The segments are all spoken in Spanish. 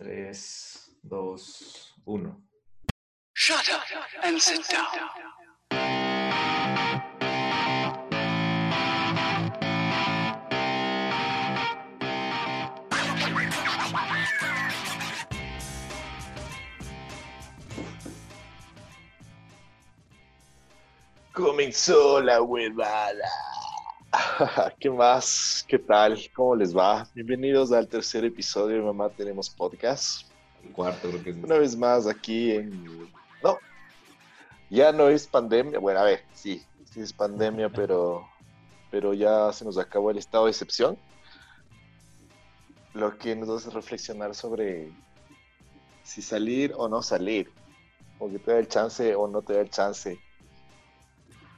3, 2, 1. Shut up and sit down. Comenzó la huevada. ¿Qué más? ¿Qué tal? ¿Cómo les va? Bienvenidos al tercer episodio de Mamá Tenemos Podcast. El cuarto creo que es. Una vez más aquí en... No, ya no es pandemia. Bueno, a ver, sí, sí es pandemia, pero, pero ya se nos acabó el estado de excepción. Lo que nos hace reflexionar sobre si salir o no salir. O que te da el chance o no te da el chance.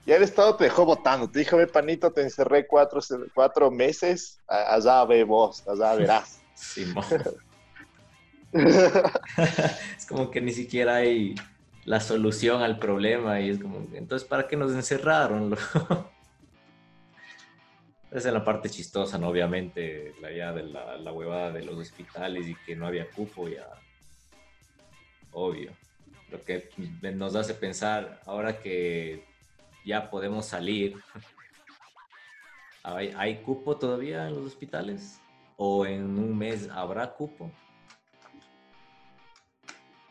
Ya el Estado te dejó votando. Te dijo, ve, panito, te encerré cuatro, cuatro meses. Allá ve vos, allá verás. Simón. es como que ni siquiera hay la solución al problema y es como, entonces, ¿para qué nos encerraron? Esa es la parte chistosa, ¿no? Obviamente, la ya de la, la huevada de los hospitales y que no había cupo, ya. Obvio. Lo que nos hace pensar, ahora que ya podemos salir, ¿hay, hay cupo todavía en los hospitales? ¿O en un mes habrá cupo?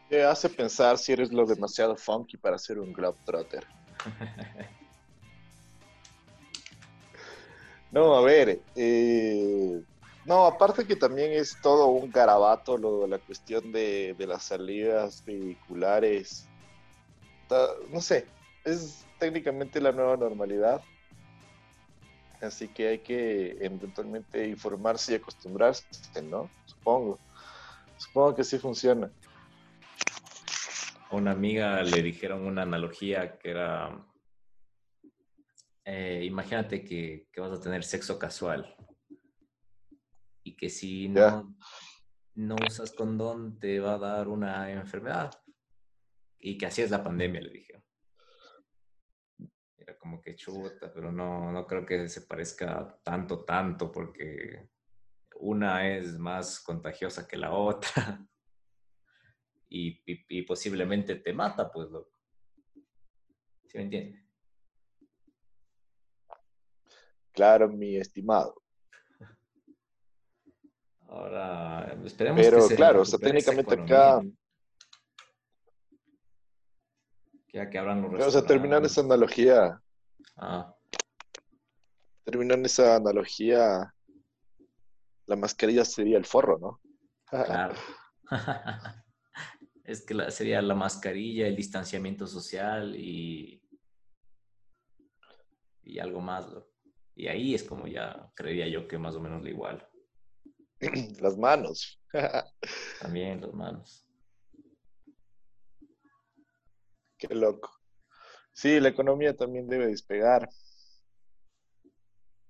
Te hace pensar si eres lo demasiado funky para ser un globetrotter. No, a ver, eh, no, aparte que también es todo un garabato lo, la cuestión de, de las salidas vehiculares. No sé, es técnicamente la nueva normalidad. Así que hay que eventualmente informarse y acostumbrarse, ¿no? Supongo. Supongo que sí funciona. A una amiga le dijeron una analogía que era, eh, imagínate que, que vas a tener sexo casual y que si no, no usas condón te va a dar una enfermedad y que así es la pandemia, le dijeron. Era como que chuta, pero no, no creo que se parezca tanto, tanto, porque una es más contagiosa que la otra y, y- y posiblemente te mata, pues, loco. ¿Sí me entiendes? Claro, mi estimado. Ahora, esperemos que Pero se claro, o sea, técnicamente acá, economía, Ya que abran los o sea, terminando esa analogía, Ah, terminando esa analogía, la mascarilla sería el forro, ¿no? claro. Es que la- sería la mascarilla, el distanciamiento social y, y algo más. loco. Y ahí es como ya creería yo que más o menos lo igual. Las manos. También las manos. Qué loco. Sí, la economía también debe despegar.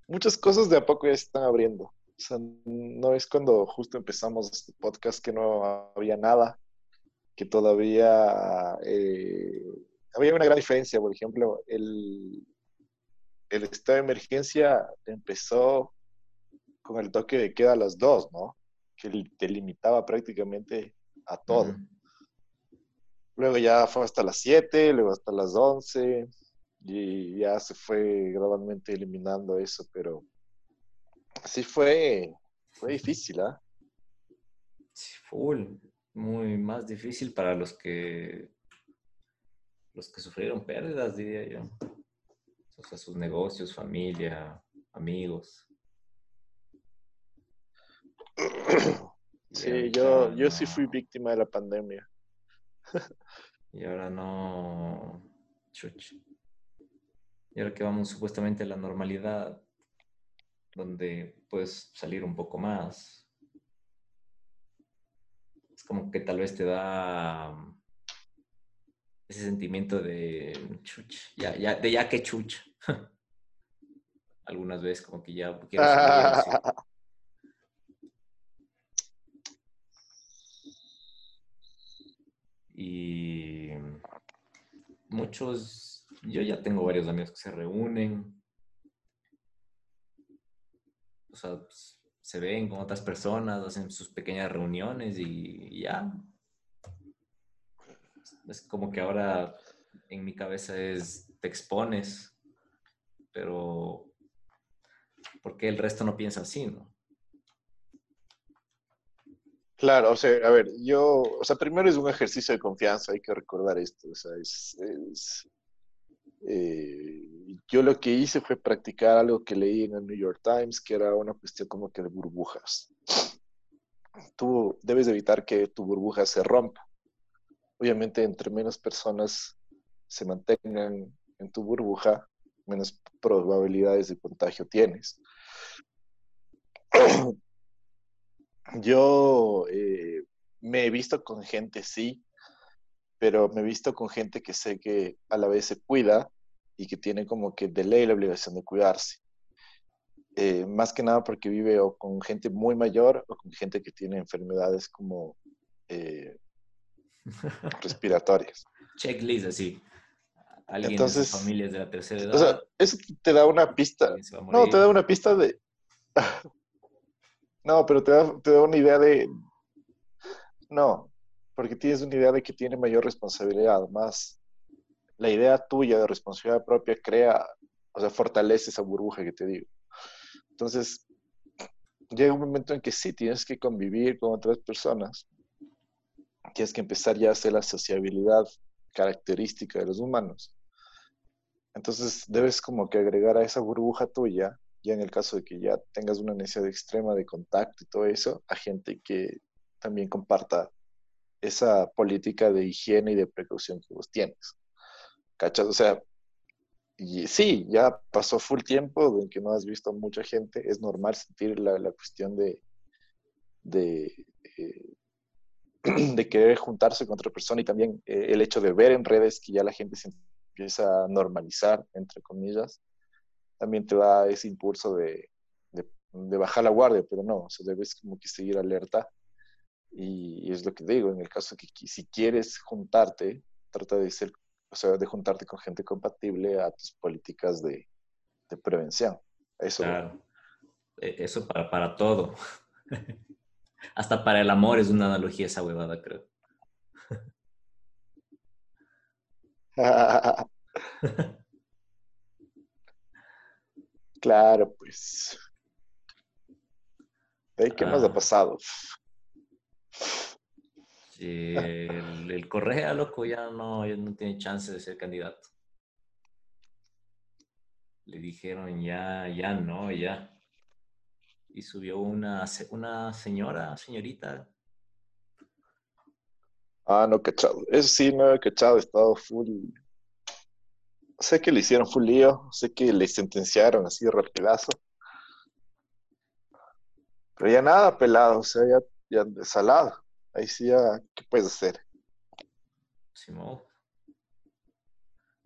Muchas cosas de a poco ya se están abriendo. O sea, no es cuando justo empezamos este podcast que no había nada, que todavía eh, había una gran diferencia. Por ejemplo, el, estado de emergencia empezó con el toque de queda a las dos, ¿no? Que te limitaba prácticamente a todo. Luego ya fue hasta las 7, luego hasta las 11 y ya se fue gradualmente eliminando eso, pero sí fue, fue difícil, ¿ah? Sí, full. Muy más difícil para los que los que sufrieron pérdidas, diría yo. O sea, sus negocios, familia, amigos. Sí, yo, yo sí fui víctima de la pandemia. Y ahora no. Chuch. Y ahora que vamos supuestamente a la normalidad, donde puedes salir un poco más. Es como que tal vez te da um, ese sentimiento de chuch, ya, ya, de ya que chuch. Algunas veces como que ya quiero salir Y muchos, yo ya tengo varios amigos que se reúnen. O sea, pues, se ven con otras personas, hacen sus pequeñas reuniones y, y ya. Es como que ahora en mi cabeza es, te expones, pero ¿por qué el resto no piensa así, no? Claro, o sea, a ver, yo, o sea, primero es un ejercicio de confianza, hay que recordar esto, o sea, es, es, eh, yo lo que hice fue practicar algo que leí en el New York Times, que era una cuestión como que de burbujas. Tú debes evitar que tu burbuja se rompa. Obviamente, entre menos personas se mantengan en tu burbuja, menos probabilidades de contagio tienes. Yo eh, me he visto con gente, sí, pero me he visto con gente que sé que a la vez se cuida y que tiene como que de ley la obligación de cuidarse. Eh, más que nada porque vive o con gente muy mayor o con gente que tiene enfermedades como eh, respiratorias. Checklist así. Alguien Entonces, de familias de la tercera edad. O sea, eso te da una pista. No, te da una pista de... No, pero te da, una idea de... No, porque tienes una idea de que tiene mayor responsabilidad, más la idea tuya de responsabilidad propia crea, o sea, fortalece esa burbuja que te digo. Entonces, llega un momento en que sí, tienes que convivir con otras personas, tienes que empezar ya a hacer la sociabilidad característica de los humanos. Entonces, debes como que agregar a esa burbuja tuya, ya en el caso de que ya tengas una necesidad extrema de contacto y todo eso, a gente que también comparta esa política de higiene y de precaución que vos tienes. ¿Cachas? O sea, y sí, ya pasó full tiempo en que no has visto mucha gente, es normal sentir la, la cuestión de, de, eh, de querer juntarse con otra persona y también eh, el hecho de ver en redes que ya la gente se empieza a normalizar, entre comillas, también te da ese impulso de, de, de bajar la guardia, pero no, o sea, debes como que seguir alerta. Y, y es lo que digo, en el caso que si quieres juntarte, trata de ser, o sea, de juntarte con gente compatible a tus políticas de, de prevención. Eso. Claro. E- Eso para, para todo. Hasta para el amor es una analogía esa huevada, creo. claro, pues. ¿Qué más ha Ah. pasado? Sí, el, el Correa, loco, ya no, ya no tiene chance de ser candidato. Le dijeron ya, ya no, ya. Y subió una, una señora, señorita. Ah, no, cachado. Eso sí, no he cachado, he estado full. Sé que le hicieron full lío, sé que le sentenciaron así rapidazo. Pero ya nada, pelado, o sea, ya, ya salado. Ahí sí ya, ¿qué puedes hacer? Simón.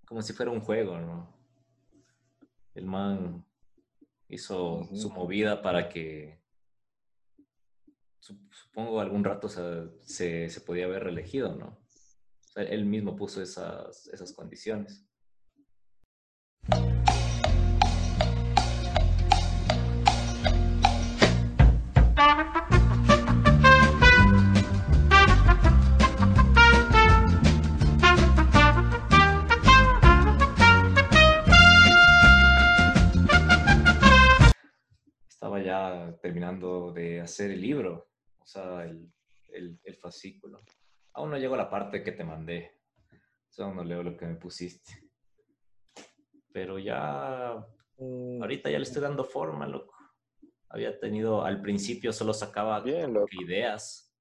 Como si fuera un juego, ¿no? El man hizo su movida para que, sup- supongo, algún rato se, se, se podía haber reelegido, ¿no? O sea, él mismo puso esas, esas condiciones. Estaba ya terminando de hacer el libro, o sea, el, el, el fascículo. Aún no llego a la parte que te mandé. Solo no leo lo que me pusiste. Pero ya, Mm, ahorita ya le estoy dando forma, loco. Había tenido, al principio solo sacaba Bien, ideas.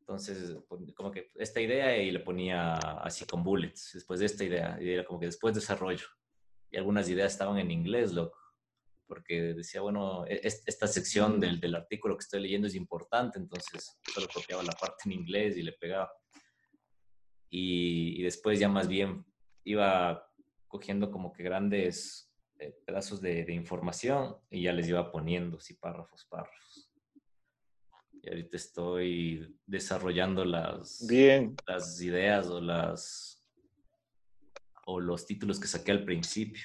Entonces, como que esta idea y le ponía así con bullets. Después de esta idea, y era como que después desarrollo. Y algunas ideas estaban en inglés, loco. Porque decía, bueno, e- es- esta sección del, del artículo que estoy leyendo es importante, entonces solo copiaba la parte en inglés y le pegaba. Y, y después ya más bien iba cogiendo como que grandes eh, pedazos de, de información y ya les iba poniendo así párrafos, párrafos. Y ahorita estoy desarrollando las, Bien, las ideas o las o los títulos que saqué al principio.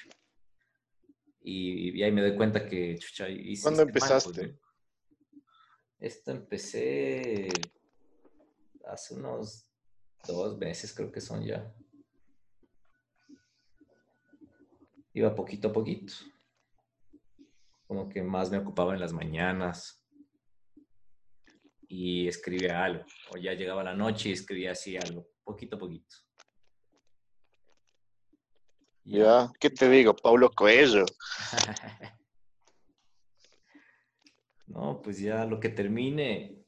Y, y ahí me doy cuenta que chucha, hice- ¿Cuándo pues, empezaste? ¿no? Esto empecé hace unos dos meses, creo que son ya. Iba poquito a poquito. Como que más me ocupaba en las mañanas y escribía algo. O ya llegaba la noche y escribía así algo, poquito a poquito. Ya, ¿qué te digo? Paulo Coelho. no, pues ya lo que termine,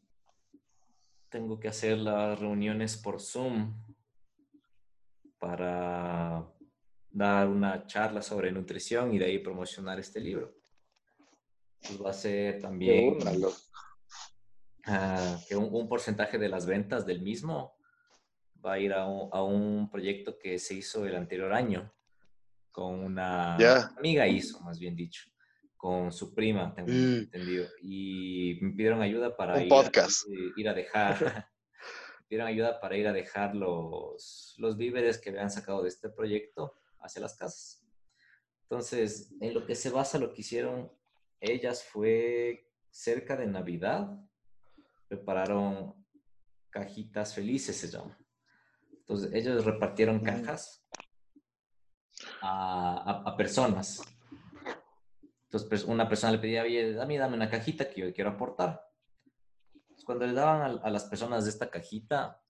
tengo que hacer las reuniones por Zoom para dar una charla sobre nutrición y de ahí promocionar este libro. Pues va a ser también uh, que un, un, porcentaje de las ventas del mismo va a ir a un, a un proyecto que se hizo el anterior año con una amiga hizo, más bien dicho, con su prima, tengo mm. entendido, y me pidieron ayuda para ir, podcast. A, ir a dejar, pidieron ayuda para ir a dejar los, los víveres que habían sacado de este proyecto hacia las casas. Entonces, en lo que se basa lo que hicieron ellas fue cerca de Navidad, prepararon cajitas felices, se llama. Entonces, ellos repartieron cajas a, personas. Entonces, pues, una persona le pedía, oye, dame, dame una cajita que yo quiero aportar. cuando le daban a, las personas de esta cajita,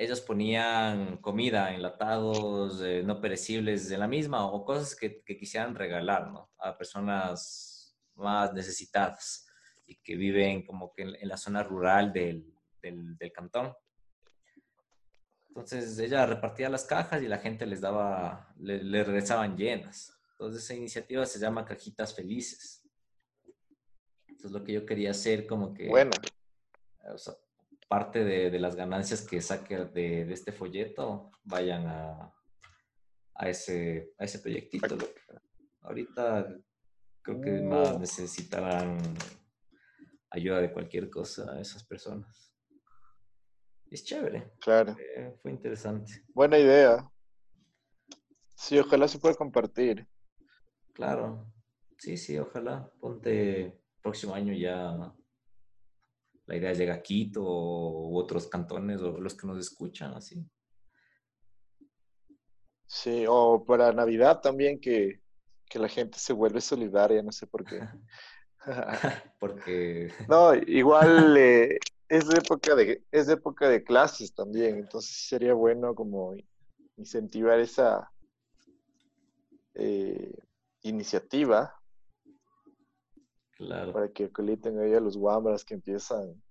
ellos ponían comida, enlatados, eh, no perecibles de la misma o cosas que, quisieran regalar ¿no? a personas más necesitadas y que viven como que en, la zona rural del, del, del cantón. Entonces ella repartía las cajas y la gente les daba, le, regresaban llenas. Entonces esa iniciativa se llama Cajitas Felices. Entonces lo que yo quería hacer como que... Bueno. O sea, parte de, las ganancias que saque de, este folleto vayan a, a, ese, a ese proyectito. Ahorita creo que más necesitarán ayuda de cualquier cosa a esas personas es chévere. Claro. Eh, fue interesante. Buena idea. Sí, ojalá se pueda compartir. Claro. Sí, sí, ojalá. Ponte próximo año ya. La idea llega a Quito u otros cantones o los que nos escuchan, así. Sí, o para Navidad también que, la gente se vuelve solidaria, no sé por qué. Porque. No, igual eh, es de época de, es época de clases también, entonces sería bueno como incentivar esa eh, iniciativa claro. para que acoliten ahí a los guambras que empiezan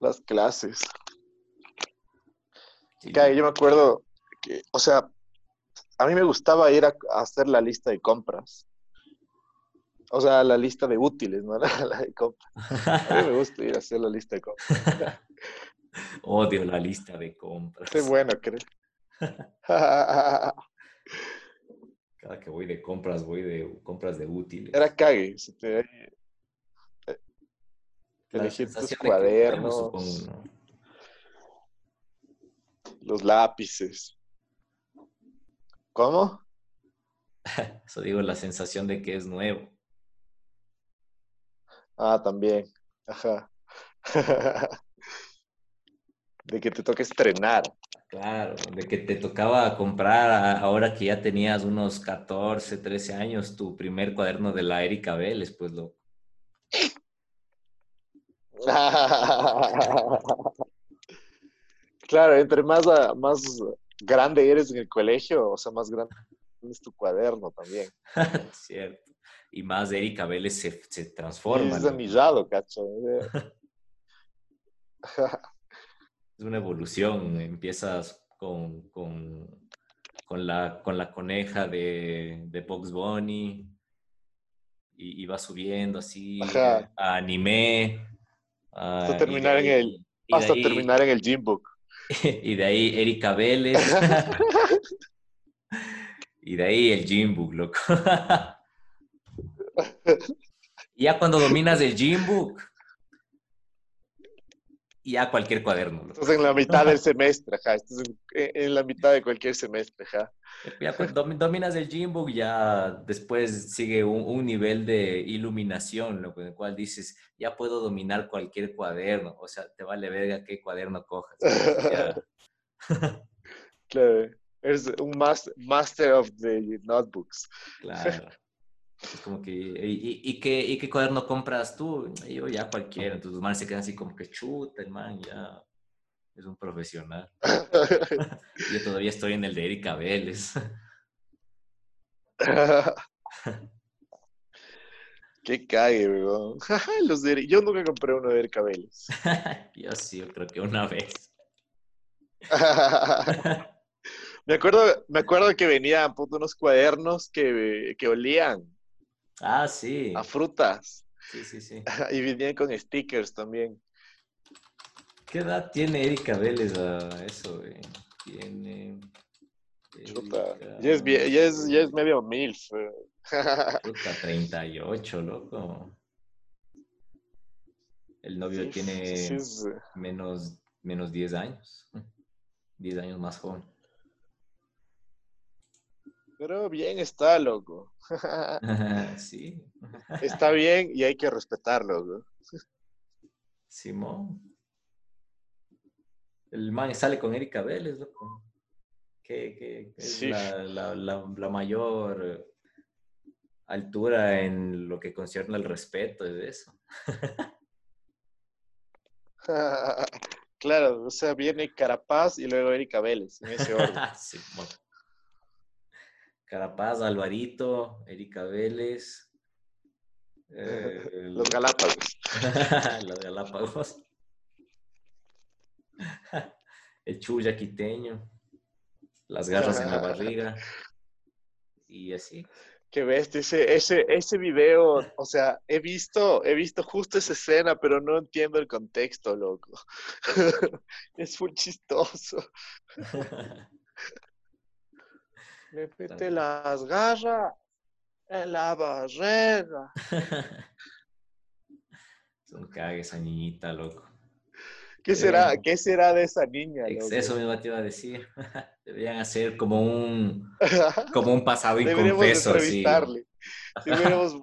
las clases. yo me acuerdo que, o sea, a mí me gustaba ir a hacer la lista de compras o sea, la lista de útiles, ¿no? La, de compras. A mí me gusta ir a hacer la lista de compras. Odio la lista de compras. Qué bueno, creo. Cada que voy de compras, voy de compras de útiles. Era cague. Se te, eh, elegir tus cuadernos, los lápices. ¿Cómo? Eso digo, la sensación de que es nuevo. Ah, también. Ajá. de que te toque estrenar. Claro, de que te tocaba comprar ahora que ya tenías unos 14, 13 años tu primer cuaderno de la Erika Vélez, pues lo. claro, entre más, más grande eres en el colegio, o sea, más grande es tu cuaderno también. Cierto y más Erika Vélez se, se transforma. Es ¿no? cacho. es una evolución. Empiezas con, con, con, la, con la coneja de, de Box Bunny y, y va subiendo así a anime. hasta terminar en el, hasta terminar en el gym book. y de ahí Erika Vélez. y de ahí el gym book, loco. ya cuando dominas el gym book, ya cualquier cuaderno. loco. Estás en la mitad del semestre, ajá. Estás en, en la mitad de cualquier semestre, ajá. Ya cuando domi- dominas el Gymbook, ya después sigue un, un nivel de iluminación, en el cual dices, ya puedo dominar cualquier cuaderno. O sea, te vale verga qué cuaderno cojas. Ya, Claro. Eres un mas- master of the notebooks. claro. Es como que, ¿y, y- y qué, ¿y qué cuaderno compras tú? Y yo ya cualquiera. Entonces los manes se quedan así como que chuta, el man ya es un profesional. Yo todavía estoy en el de Erika Vélez. Qué cague, weón. Los de- Yo nunca compré uno de Erika Vélez. Yo sí, yo creo que una vez. me, acuerdo, me acuerdo que venían puto, unos cuadernos que, que olían Ah, sí. a frutas Sí, sí, sí. y venían con stickers también. ¿Qué edad tiene Erika Vélez a eso, güey? Tiene. Chuta, Erika- ya es, ya es, ya es medio milf. eh. Puta, 38, loco. El novio Sí, tiene sí, menos, menos 10 años. 10 años más joven. Pero bien está, loco. sí. Está bien y hay que respetarlo, loco. Simón. El man sale con Erika Vélez, loco. Que, que es Sí. la, la- la- la mayor altura en lo que concierne al respeto de eso. Claro, o sea, viene Carapaz y luego Erika Vélez, en ese orden. Simón. Carapaz, Alvarito, Erika Vélez. eh, Los Galápagos. Los Galápagos. El chuya quiteño. Las garras en la barriga. Y así. Qué bestia, ese, ese, ese video, o sea, he visto, he visto justo esa escena, pero no entiendo el contexto, loco. es muy chistoso. Le mete las garras en la barriga. Son cague esa niñita, loco. ¿Qué será, Eh, qué será de esa niña, loco? Eso mismo te iba a decir. Deberían hacer como un, como un pasado inconfeso. así. entrevistarle. Deberíamos...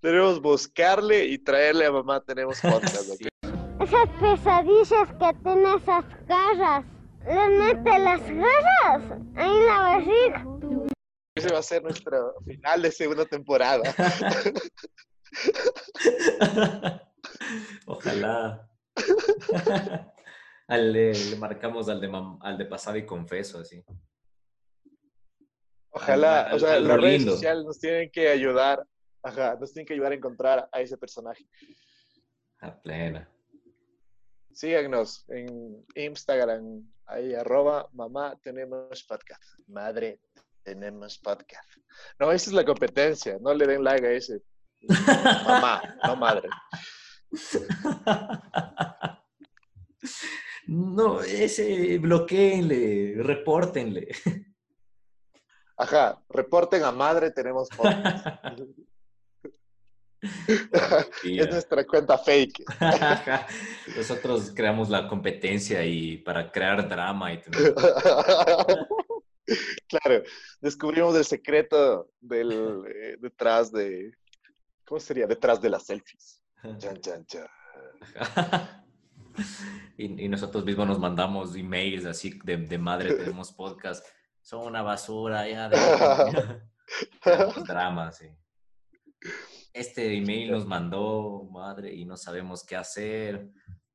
Deberíamos buscarle y traerle a mamá. Tenemos podcast. Sí. Esas pesadillas que tiene esas garras. Le mete las garras ahí en la barriga. Ese va a ser nuestro final de segunda temporada. Ojalá. Al de- le marcamos al de, mam- al de pasado y confeso, así. Ojalá, Al- o sea, al las redes sociales nos tienen que ayudar, ajá, nos tienen que ayudar a encontrar a ese personaje. A plena. Síganos en Instagram, ahí arroba mamá tenemos podcast. Madre tenemos podcast. No, esa es la competencia, no le den like a ese. Mamá, no madre. No, ese bloqueenle, repórtenle. Ajá, reporten a madre tenemos podcast. es nuestra cuenta fake. Nosotros creamos la competencia y para crear drama y tener- claro, descubrimos el secreto del eh, detrás de ¿cómo sería? Detrás de las selfies. Chan, chan, chan. y, y nosotros mismos nos mandamos emails así de, de madre tenemos podcast. Son una basura, ya. de- Creamos drama, sí. Este email nos mandó, madre, y no sabemos qué hacer.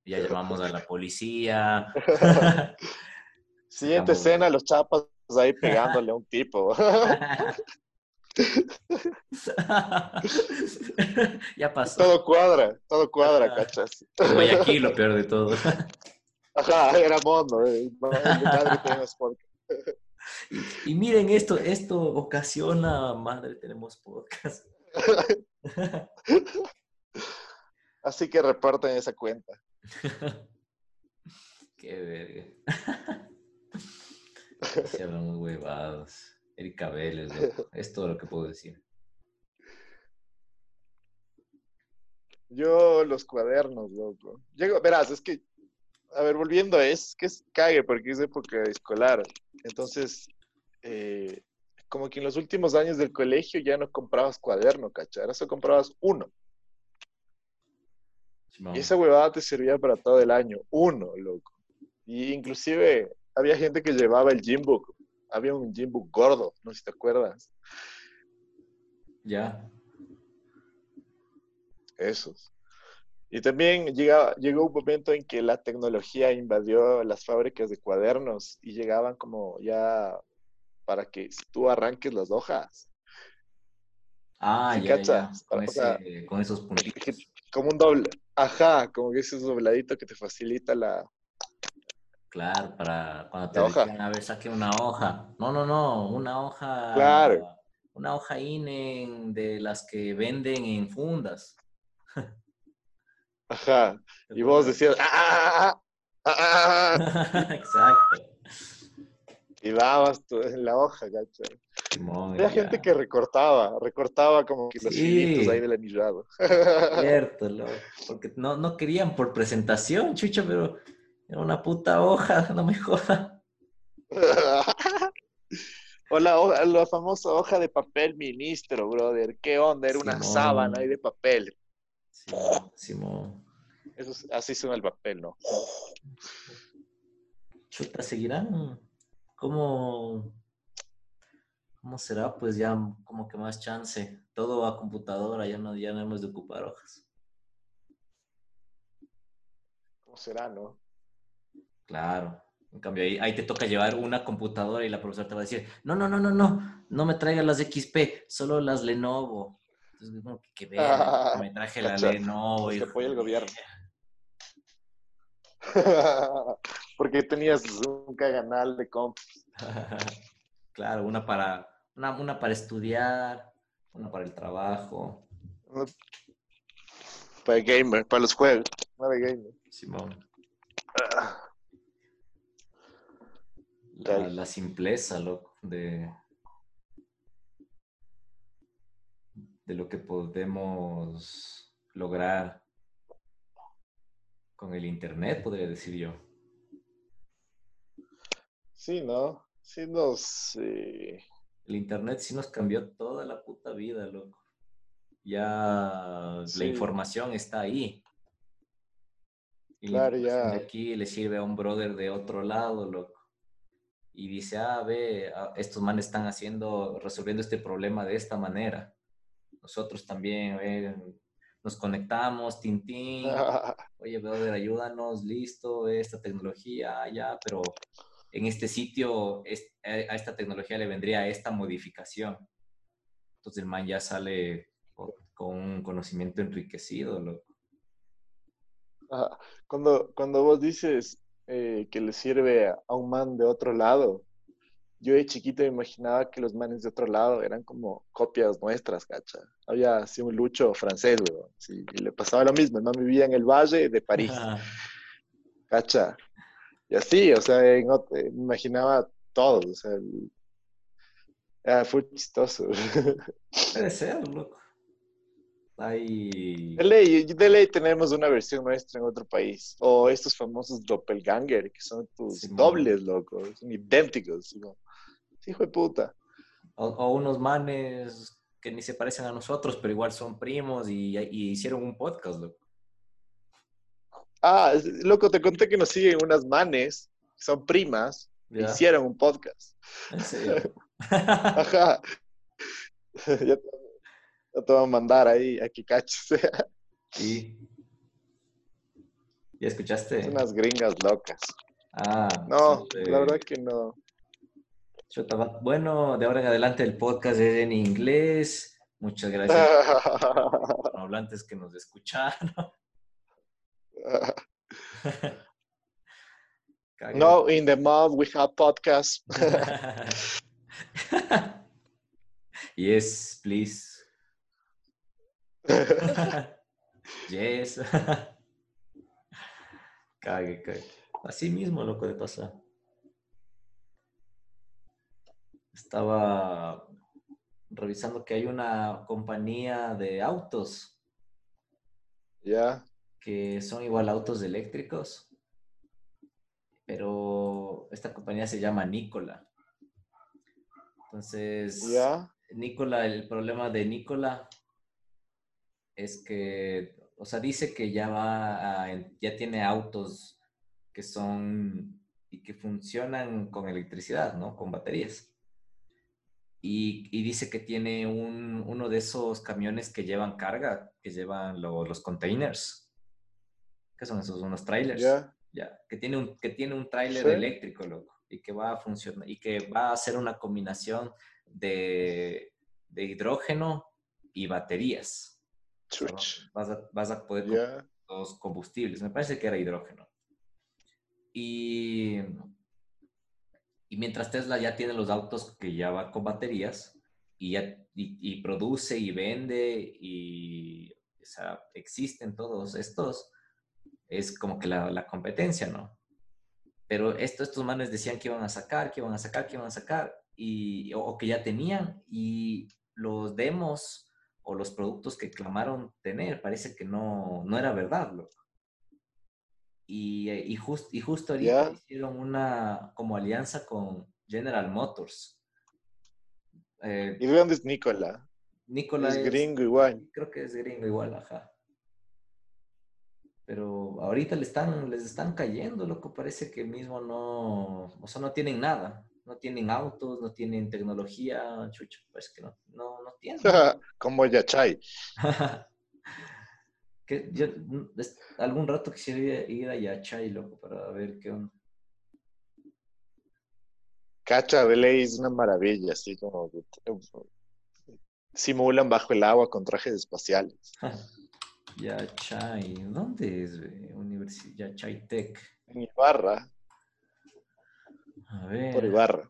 Ya llamamos a la policía. Siguiente escena, los chapas ahí pegándole a un tipo. ya pasó. todo cuadra, todo cuadra, cachas. Guayaquil, lo peor de todo. Ajá, era mono. eh. Madre tenemos podcast. Y miren esto, esto ocasiona, madre, tenemos podcast. Así que reporten esa cuenta. Qué verga. Se hablamos huevados. Erika Vélez, loco. Es todo lo que puedo decir. Yo los cuadernos, loco. Llego, verás, es que, a ver, volviendo, es que es cague porque es época escolar. Entonces, eh, como que en los últimos años del colegio ya no comprabas cuaderno, ¿cachai? Ahora solo comprabas uno. Y esa huevada te servía para todo el año. Uno, loco. Y inclusive había gente que llevaba el gym book. Había un gym book gordo, no sé si te acuerdas. Ya. Esos. Y también llega, llegó un momento en que la tecnología invadió las fábricas de cuadernos y llegaban como ya para que tú arranques las hojas, Ah, ya, ya. cachas. Con, O sea, ese- con esos puntitos. como un doble, ajá, como que ese dobladito que te facilita la... Claro, para cuando te decían, a ver, saque una hoja. No, no, no, una hoja. Claro. Una hoja INE de las que venden en fundas. Ajá. ¿te Y vos decías, ¡ah! ah, ah, ah, ah, ah", Exacto. Y dabas tú en la hoja. Simón, Había gente que recortaba, recortaba como que los Sí. ahí del anillado. Cierto, loco, porque no, no querían por presentación, chucha, pero era una puta hoja, no me jodas. o la, hoja- la famosa hoja de papel ministro, brother. ¿Qué onda? Era una Simón. sábana ahí de papel. Simón, Simón. Eso es- así suena el papel, ¿no? Chuta, ¿seguirán? ¿Cómo, cómo será? Pues ya como que más chance. Todo a computadora, ya no, ya no hemos de ocupar hojas. ¿Cómo será, no? Claro. En cambio, ahí, ahí te toca llevar una computadora y la profesora te va a decir, no, no, no, no, no, no me traigas las XP, solo las Lenovo. Entonces, como que, que ver, me traje la Lenovo. que hijo apoya el gobierno. Porque tenías un caganal de comp. claro, una para, una, una para estudiar, una para el trabajo. Para el gamer, para los juegos. No de gamer. Simón. La simpleza, loco, de, de lo que podemos lograr con el internet, podría decir yo. Sí, ¿no? Sí nos... eh, El internet sí nos cambió toda la puta vida, loco. Ya Sí. la información está ahí. Y la Claro, ya. de aquí le sirve a un brother de otro lado, loco. Y dice, ah, ve, ah, estos manes están haciendo, resolviendo este problema de esta manera. Nosotros también, ve, nos conectamos, tintín. Oye, brother, ayúdanos, listo, esta tecnología, ya, pero en este sitio es- a esta tecnología le vendría esta modificación. Entonces el man ya sale con, un conocimiento enriquecido, loco. Cuando, cuando vos dices eh, que le sirve a un man de otro lado, yo de chiquito me imaginaba que los manes de otro lado eran como copias nuestras, cacha. Había así un lucho francés, weón. Sí, y le pasaba lo mismo, el man vivía en el valle de París, cacha. Y así, o sea, en eh, me imaginaba todos, o sea, el- ah, fue chistoso. Puede ser, loco. Hay... De ley, de ley tenemos una versión nuestra en otro país. O estos famosos doppelganger, que son tus dobles, loco. Son idénticos. ¿no? Hijo de puta. O, o unos manes que ni se parecen a nosotros, pero igual son primos y, y hicieron un podcast, loco. Ah, loco, te conté que nos siguen unas manes, que son primas, que hicieron un podcast. En serio. Ajá. ya, te, voy a mandar ahí, a que caches. Sí. ¿Ya escuchaste? unas gringas locas. Ah, No, sí, la verdad que no. Bueno, de ahora en adelante el podcast es en inglés. Muchas gracias a los hablantes que nos escucharon. No, in the mud we have podcast. yes, please. yes. cague, cague. Así mismo, loco de pasar. Estaba revisando que hay una compañía de autos Ya. que son igual autos eléctricos, pero esta compañía se llama Nikola. Entonces, Ya. Nikola, el problema de Nikola es que, o sea, dice que ya va, a- ya tiene autos que son y que funcionan con electricidad, ¿no? Con baterías. Y, y dice que tiene un, uno de esos camiones que llevan carga, que llevan lo- los containers. ¿Qué son esos? Unos trailers. Ya. Ya, que tiene un, que tiene un tráiler Sí. eléctrico, loco, y que va a funcionar, y que va a hacer una combinación de, de hidrógeno y baterías. Vas, a, vas a poder los combustibles. Me parece que era hidrógeno. Y, y mientras Tesla ya tiene los autos que ya van con baterías y ya y, produce y vende y existen todos estos, es como que la, la competencia, ¿no? Pero esto, estos manes decían que iban a sacar, que iban a sacar, que iban a sacar, y, o, o que ya tenían, y los demos o los productos que clamaron tener, parece que no, no era verdad, loco. Y, eh, y, jus- y justo ahorita Ya. hicieron una como alianza con General Motors. Eh, ¿Y de dónde es Nicola? Nikola Es es- gringo igual. Creo que es gringo igual, ajá. Pero ahorita le están, les están cayendo, loco. Parece que mismo no, o sea, no tienen nada. No tienen autos, no tienen tecnología, chucho. Pues que no, no, no tienen. Como Yachay. que yo mm, es- algún rato quisiera ir, a Yachay, loco, para ver qué onda. Cacha de ley es una maravilla, así como que simulan bajo el agua con trajes espaciales. Yachay, ¿dónde es? Universidad Yachay Tech. En Ibarra, A ver. por Ibarra.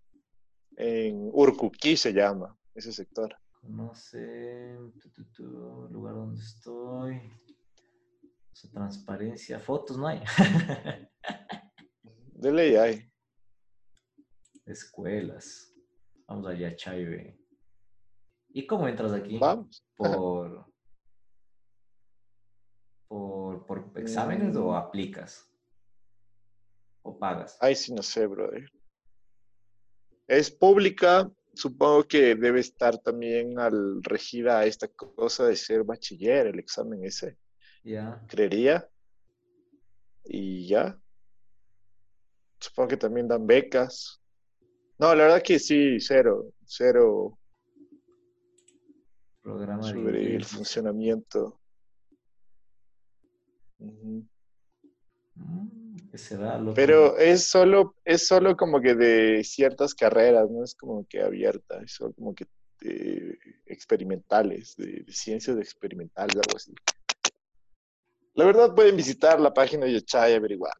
En Urcuquí se llama ese sector. Tu, tu, tu, lugar donde estoy. Su transparencia, fotos no hay. De ley hay. Escuelas. Vamos allá, Chaive. ¿Y cómo entras aquí? Vamos. Por, por, por exámenes o Mm. aplicas? ¿O pagas? Ay, sí, no sé, brother. Es pública, supongo que debe estar también al regida a esta cosa de ser bachiller, el examen ese, Ya. creería. Y ya. Supongo que también dan becas. No, la verdad que sí, cero, cero Programa de sobre el funcionamiento. Mm. Pero es solo, es solo como que de ciertas carreras, no es como que abierta, es solo como que de experimentales, de, de ciencias experimentales, algo así. La verdad pueden visitar la página de Yachay y averiguar.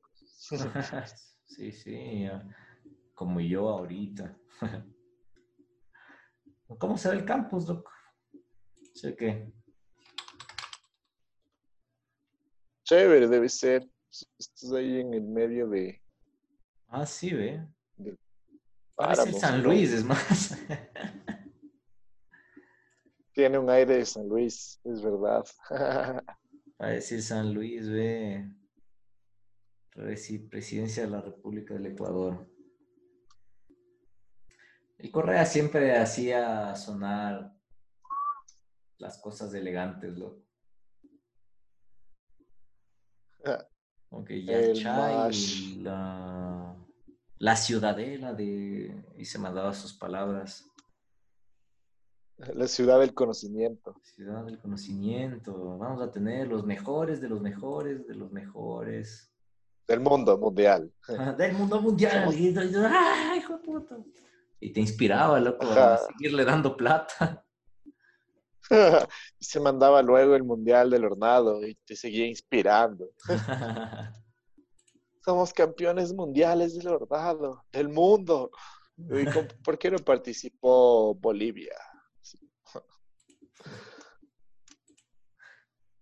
sí, sí, como yo ahorita. ¿Cómo se ve el campus, loco? Sé que Chévere, debe ser. Estás ahí en el medio de Ah, sí, ve. Parece páramos, San. Luis, es más. Tiene un aire de San Luis, es verdad. Parece San Luis, ve. Presi- Presidencia de la República del Ecuador. El Correa siempre hacía sonar las cosas elegantes, loco. Como que El Yachay, la, la ciudadela de... Y se mandaba sus palabras. La ciudad del conocimiento. Ciudad del conocimiento. Vamos a tener los mejores de los mejores de los mejores. Del mundo mundial. Del mundo mundial. Y, y- ¡ay, hijo de puta! Y te inspiraba, loco, a seguirle dando plata. y se mandaba luego el mundial del hornado y te seguía inspirando. Somos campeones mundiales del hornado, del mundo. Y con- ¿Por qué no participó Bolivia?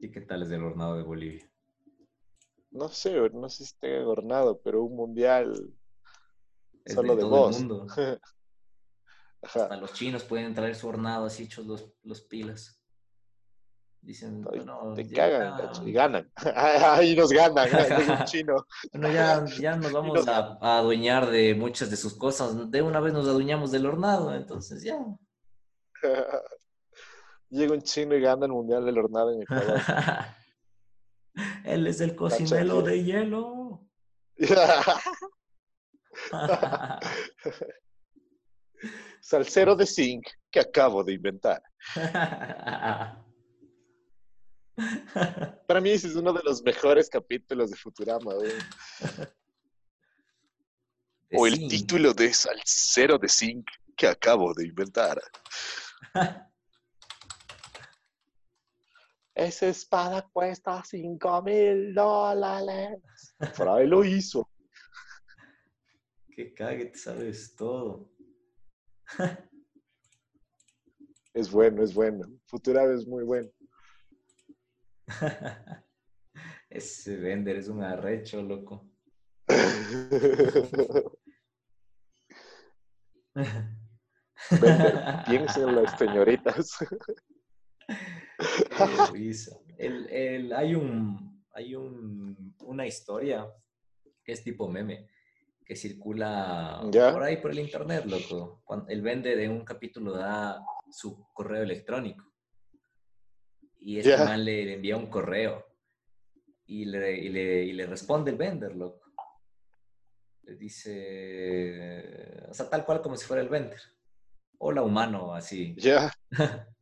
¿Y qué tal es el hornado de Bolivia? No sé, no sé si en hornado, pero un mundial Es solo de, mundo. Ajá. Hasta los chinos pueden traer su hornado así hechos los, los pilas. Dicen, bueno, Te ya- cagan, cacho, y ganan. Ahí nos ganan, un chino. Bueno, ya, ya nos vamos a, a adueñar de muchas de sus cosas. De una vez nos adueñamos del hornado, entonces ya. Llega un chino y gana el mundial del hornado en Ecuador. Él es el cocinero de hielo. Salsero de zinc que acabo de inventar. Para mí ese es uno de los mejores capítulos de Futurama. O el título de Salsero de zinc que acabo de inventar. Esa espada cuesta cinco mil dólares. Por lo hizo. Que cague, te sabes todo. Es bueno, es bueno. Futurama es muy bueno. Ese vender es un arrecho, loco. Vender, piensen en las señoritas. El- el- hay un, hay un, una historia que es tipo meme, que circula Ya. por ahí por el internet, loco. Cuando el vende de un capítulo da su correo electrónico. Y este Ya. man le, le envía un correo. Y le, y le, y le responde el vender, loco. Le dice, o sea, tal cual como si fuera el vender. Hola humano, así. Ya.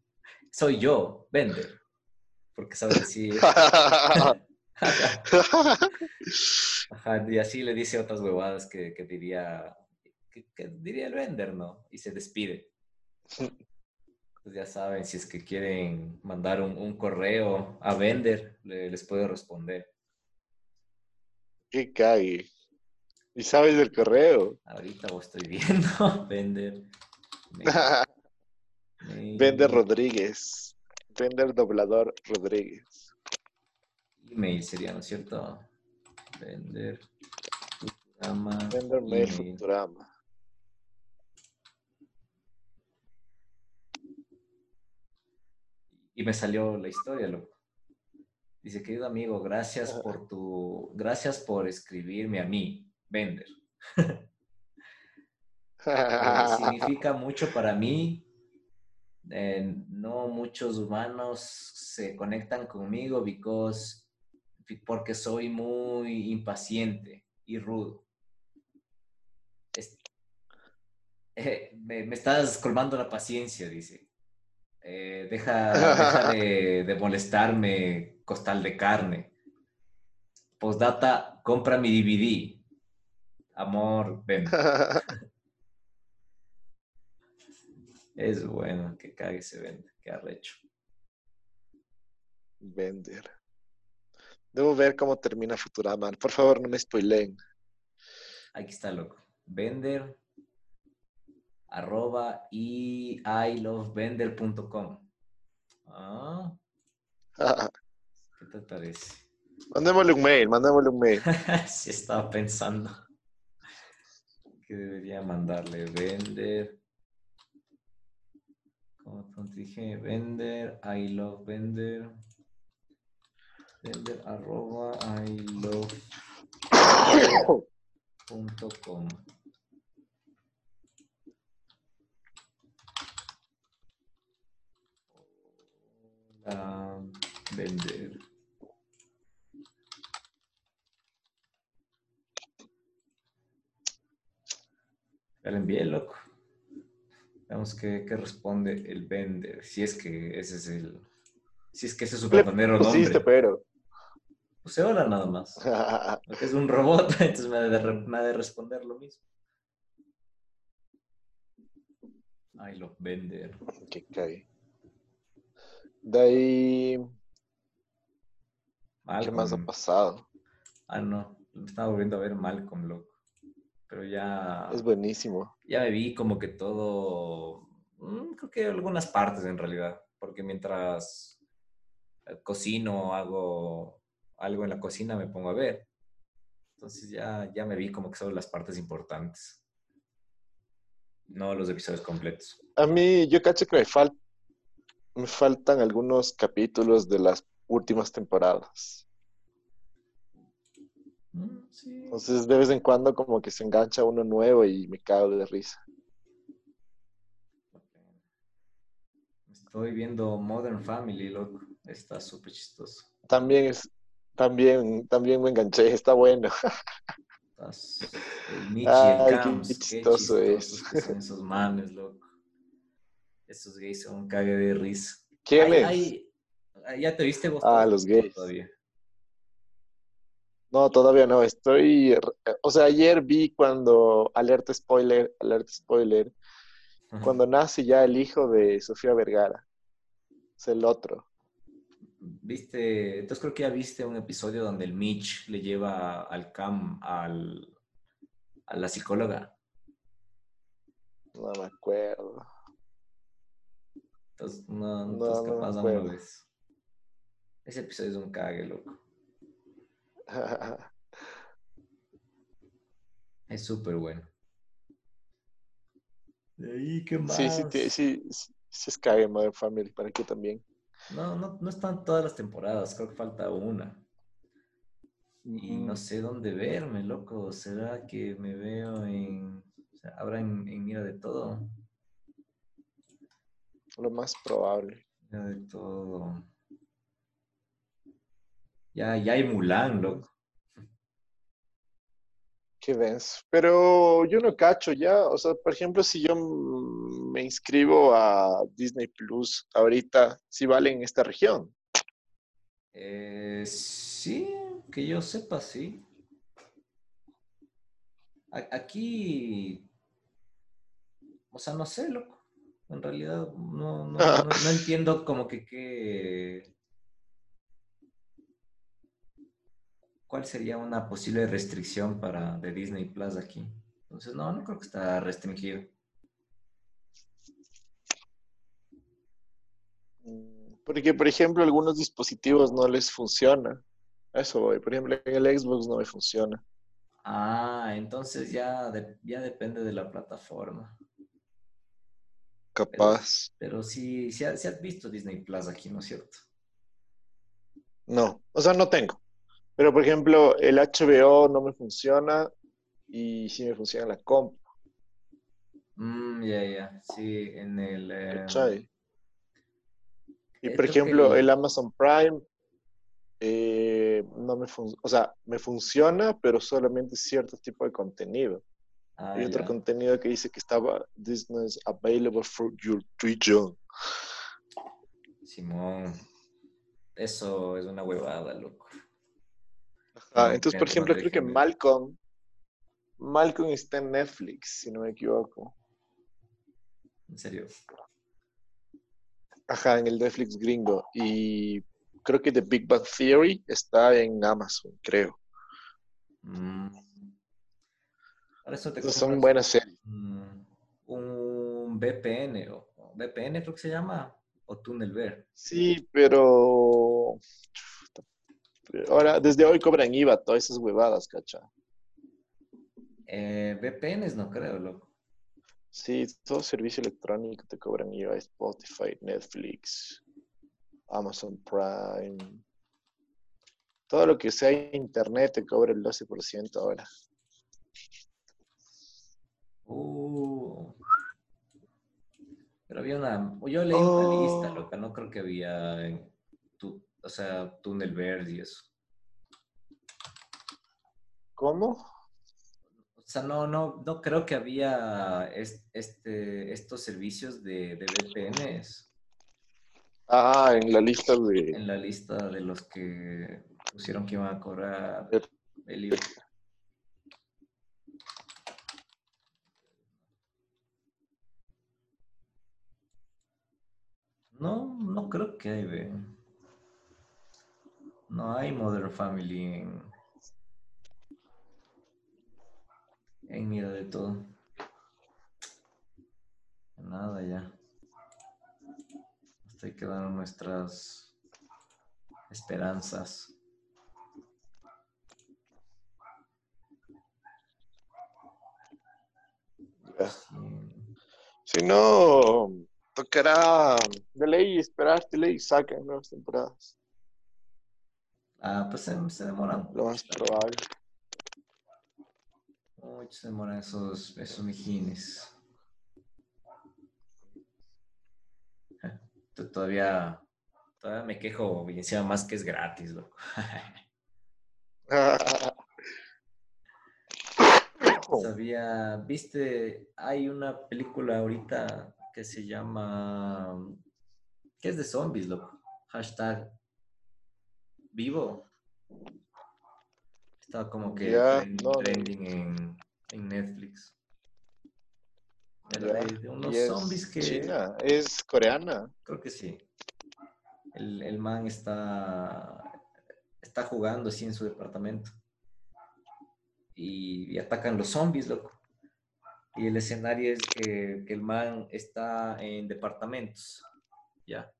Soy yo, vender. Porque sabes decir. Ajá, y así le dice otras huevadas que, que diría. Que, que diría el vender, ¿no? Y se despide. Pues ya saben, si es que quieren mandar un, un correo a vender, le- les puedo responder. Qué cague. ¿Y sabes del correo? Ahorita lo estoy viendo. vender. Vender Rodríguez. Vender Doblador Rodríguez. Email sería, ¿no es cierto? Vender. Futurama, Vender Mail. Futurama. Y me salió la historia, loco. Dice, querido amigo, gracias por tu, gracias por escribirme a mí, Vender. Significa mucho para mí. Eh, no muchos humanos se conectan conmigo because, porque soy muy impaciente y rudo. Es- eh, me, me estás colmando la paciencia, dice. Eh, deja deja de, de molestarme, costal de carne. Postdata, compra mi DVD. Amor, ven. Es bueno, que cague se vende, que arrecho. Vender. Debo ver cómo termina Futurama. Por favor, no me spoileen. Aquí está, loco. Vender, arroba y ilovevender.com. Ah, ¿qué te parece? mandémosle un mail, mandémosle un mail. sí estaba pensando que debería mandarle vender. ¿Cómo cómo te dije? Vender, I love vender. Vender arroba I love punto com. Hola, vender. Ya le envié, loco. Veamos qué, qué responde el vender. Si es que ese es el. Si es que ese es su verdadero nombre. pero. Puse hola nada más. Porque es un robot, entonces me ha de, re- me ha de responder lo mismo. Ay, lo vender. que cae. De ahí, ¿qué más ha pasado? Ah, no. Me estaba volviendo a ver Malcolm, loco. Pero ya. Es buenísimo. ya me vi como que todo, mm, creo que algunas partes en realidad, porque mientras eh, cocino, hago algo en la cocina, me pongo a ver. Entonces ya, ya me vi como que solo las partes importantes, no los episodios completos. A mí, yo cacho que me falta, me faltan algunos capítulos de las últimas temporadas. Mm, sí. Entonces, de vez en cuando, como que se engancha uno nuevo y me cago de risa. Estoy viendo Modern Family, loco. Está súper chistoso. También es, también, también me enganché, está bueno. El Ay, el qué Cams. Qué chistoso es. son esos manes, loco. Esos gays son un cague de risa. ¿Quién Ay, es? ay, ¿Ya te viste vos? Ah, los gays. Todavía. No, todavía no, estoy, o sea, ayer vi cuando, alerta spoiler, alerta spoiler, cuando nace ya el hijo de Sofía Vergara. Es el otro. Viste, entonces creo que ya viste un episodio donde el Mitch le lleva al Cam al, a la psicóloga. No me acuerdo. Entonces, no, No, no me capaz acuerdo. lo ves. Ese episodio es un cague, loco. Es súper bueno. De ahí, ¿qué más? Sí, sí, sí, sí, sí es cague Modern Family, para qué también. No, no, no están todas las temporadas, creo que falta una. Y no sé dónde verme, loco. ¿Será que me veo en... o sea, habrá en, en Mira de Todo? Lo más probable. Mira de Todo. Ya, ya hay Mulan, loco. Qué denso. Pero yo no cacho ya. O sea, por ejemplo, si yo me inscribo a Disney Plus ahorita, si vale en esta región. Eh, sí, que yo sepa, sí. A- Aquí, o sea, no sé, loco. En realidad, no, no, no, no entiendo como que qué... ¿Cuál sería una posible restricción para de Disney Plus aquí? Entonces, no, no creo que está restringido. Mm, Porque, por ejemplo, algunos dispositivos no les funciona. Eso voy. Por ejemplo, en el Xbox no me funciona. Ah, entonces ya, de- ya depende de la plataforma. Capaz. Pero sí, sí, sí has visto Disney Plus aquí, ¿no es cierto? No. O sea, no tengo. Pero, por ejemplo, el HBO no me funciona y sí me funciona la comp. Mm, ya, ya, sí, en el... eh. Y por ejemplo, que- el Amazon Prime eh, no me funciona, o sea, me funciona, pero solamente cierto tipo de contenido. ah, Hay otro contenido que dice que estaba Disney is available for your region. Simón, eso es una huevada, loco. Ah, No, entonces, por ejemplo, creo que. Malcolm, Malcolm está en Netflix, si no me equivoco. En serio. Ajá, en el Netflix gringo. Y creo que The Big Bang Theory está en Amazon, creo. Mm. Para eso te son buenas series. un, un VPN, o, o VPN creo que se llama, o Tunnel Ver. Sí, pero ahora, desde hoy cobran IVA todas esas huevadas, cacha. Eh, VPNs no creo, loco. Sí, todo servicio electrónico te cobran IVA, Spotify, Netflix, Amazon Prime. Todo lo que sea internet te cobra el 12% ahora. Uh. Pero había una. Yo leí Oh. una lista, loca. No creo que había. en tu, o sea, Tunnel Verde y eso. ¿Cómo? O sea, no, no, no creo que había es- este, estos servicios de, de VPNs Ah, en la lista de... en la lista de los que pusieron que iban a cobrar Yep. el IVA. No, no creo que hay. No hay Modern Family en, en Mira de todo. Nada ya. Hasta ahí quedaron nuestras esperanzas. Si no, tocará de ley esperar, de ley saquen nuevas temporadas. Ah, pues se, se demoran. Lo más probable. Mucho se demoran esos, esos mijines. T- Todavía, todavía me quejo y encima más que es gratis, loco. Sabía, viste, hay una película ahorita que se llama, que es de zombies, loco. Hashtag vivo. Estaba como que no, no. trending en, en Netflix. De, unos zombies que China, es coreana. creo que sí. El, el man está, está jugando así en su departamento. Y, y atacan los zombies, loco. Y el escenario es que, que el man está en departamentos, ya,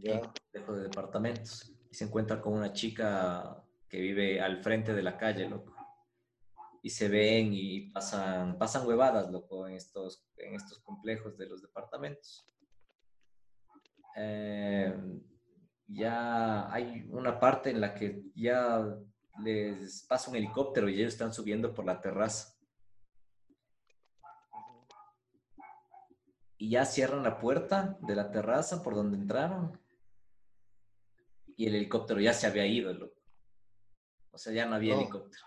Ya. complejo de departamentos. Y se encuentra con una chica que vive al frente de la calle, loco. Y se ven y pasan, pasan huevadas, loco, en estos, en estos complejos de los departamentos. Eh, ya hay una parte en la que ya les pasa un helicóptero y ellos están subiendo por la terraza. Y ya cierran la puerta de la terraza por donde entraron. Y el helicóptero ya se había ido, loco. O sea, ya no había No. helicóptero.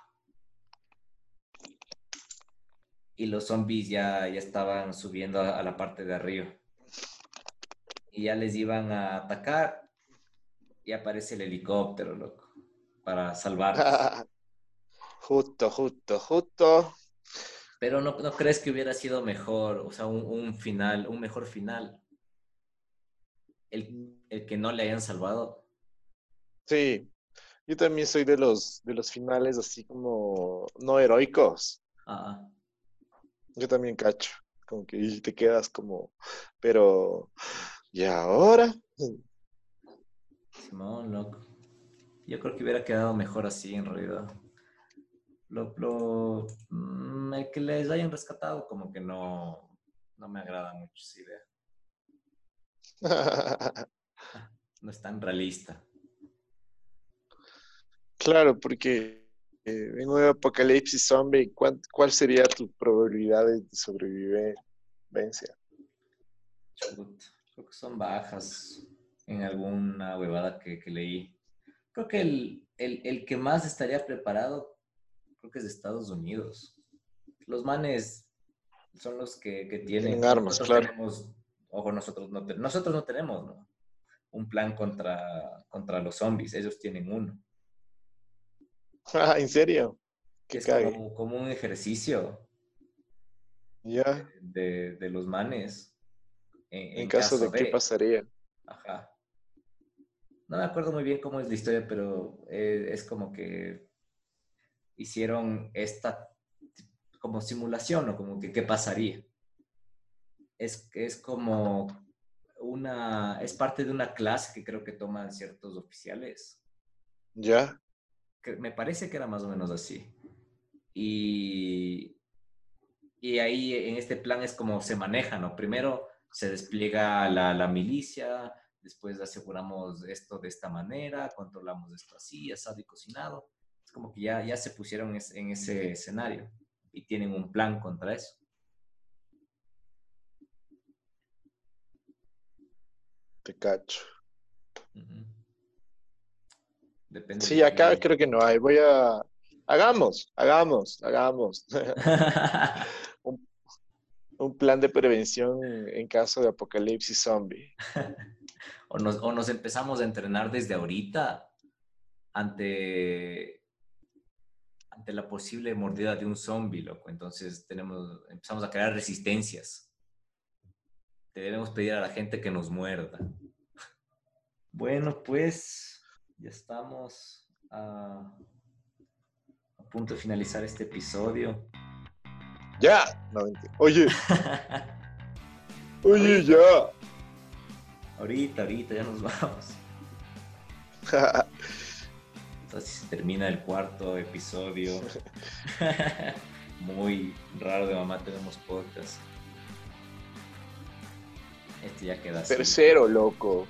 Y los zombies ya, ya estaban subiendo a, a la parte de arriba. Y ya les iban a atacar. Y aparece el helicóptero, loco. Para salvarlos. justo, justo, justo. Pero no, ¿no crees que hubiera sido mejor, o sea, un, un final, un mejor final? El, el que no le hayan salvado. Sí, yo también soy de los de los finales así como no heroicos. Ah, Yo también cacho, como que te quedas como, pero ¿y ahora? Simón, loco. Yo creo que hubiera quedado mejor así, en realidad. Lo, lo- mm, el que les hayan rescatado, como que no, no me agrada mucho esa idea. No es tan realista. Claro, porque eh, en un apocalipsis zombie, ¿cuán- ¿cuál sería tu probabilidad de sobrevivencia? Creo que son bajas en alguna huevada que, que leí. Creo que el, el- el que más estaría preparado, creo que es de Estados Unidos. Los manes son los que, que tienen, Tienen armas, nosotros claro. tenemos- ojo, nosotros no, nosotros no tenemos ¿no? un plan contra, contra los zombies, ellos tienen uno. Ah, ¿En serio? Que es como, como un ejercicio Ya, de, de los manes. En, en caso de qué pasaría. Ajá. No me acuerdo muy bien cómo es la historia, pero eh, es como que hicieron esta como simulación o como que qué pasaría. Es, es como una, es parte de una clase que creo que toman ciertos oficiales Ya, me parece que era más o menos así. Y, y ahí en este plan es como se maneja, ¿no? Primero se despliega la, la milicia, después aseguramos esto de esta manera, controlamos esto así, asado y cocinado. Es como que ya, ya se pusieron en ese escenario y tienen un plan contra eso. te cacho. Ujú. Depende Sí, de acá creo que no hay. Voy a... Hagamos, hagamos, hagamos. Un plan de prevención en caso de apocalipsis zombie. o, nos, o nos empezamos a entrenar desde ahorita ante, ante la posible mordida de un zombie, loco. Entonces tenemos, empezamos a crear resistencias. Debemos pedir a la gente que nos muerda. Bueno, pues ya estamos a, a punto de finalizar este episodio. Ya. No. Oye, oye, ya. ahorita, ahorita ya nos vamos. Así se termina el cuarto episodio. Muy raro de mamá tenemos podcast. Este ya queda así. Tercero, loco.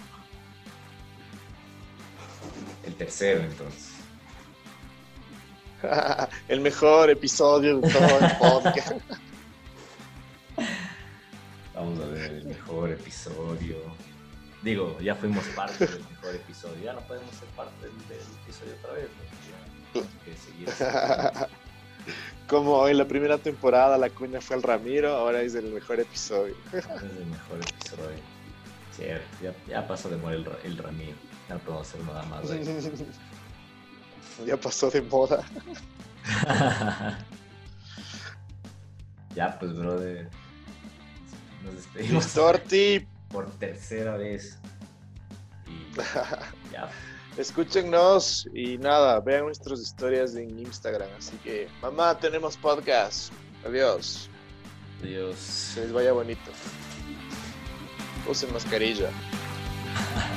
El tercero, entonces. el mejor episodio de todo el podcast. Vamos a ver el mejor episodio. Digo, ya fuimos parte del mejor episodio. Ya no podemos ser parte del, del episodio otra vez. Como en la primera temporada la cuña fue el Ramiro, ahora es el mejor episodio. Es el mejor episodio. Cierto, ya, ya pasó de morir el, el Ramiro. Ya no podemos hacer nada más ya pasó de moda. ya, pues, brother. Nos despedimos Torti, por tercera vez. Y ya, escúchenos y nada, vean nuestras historias en Instagram. Así que, mamá, tenemos podcast. Adiós. Dios. Se les vaya bonito. Usen mascarilla. Adiós.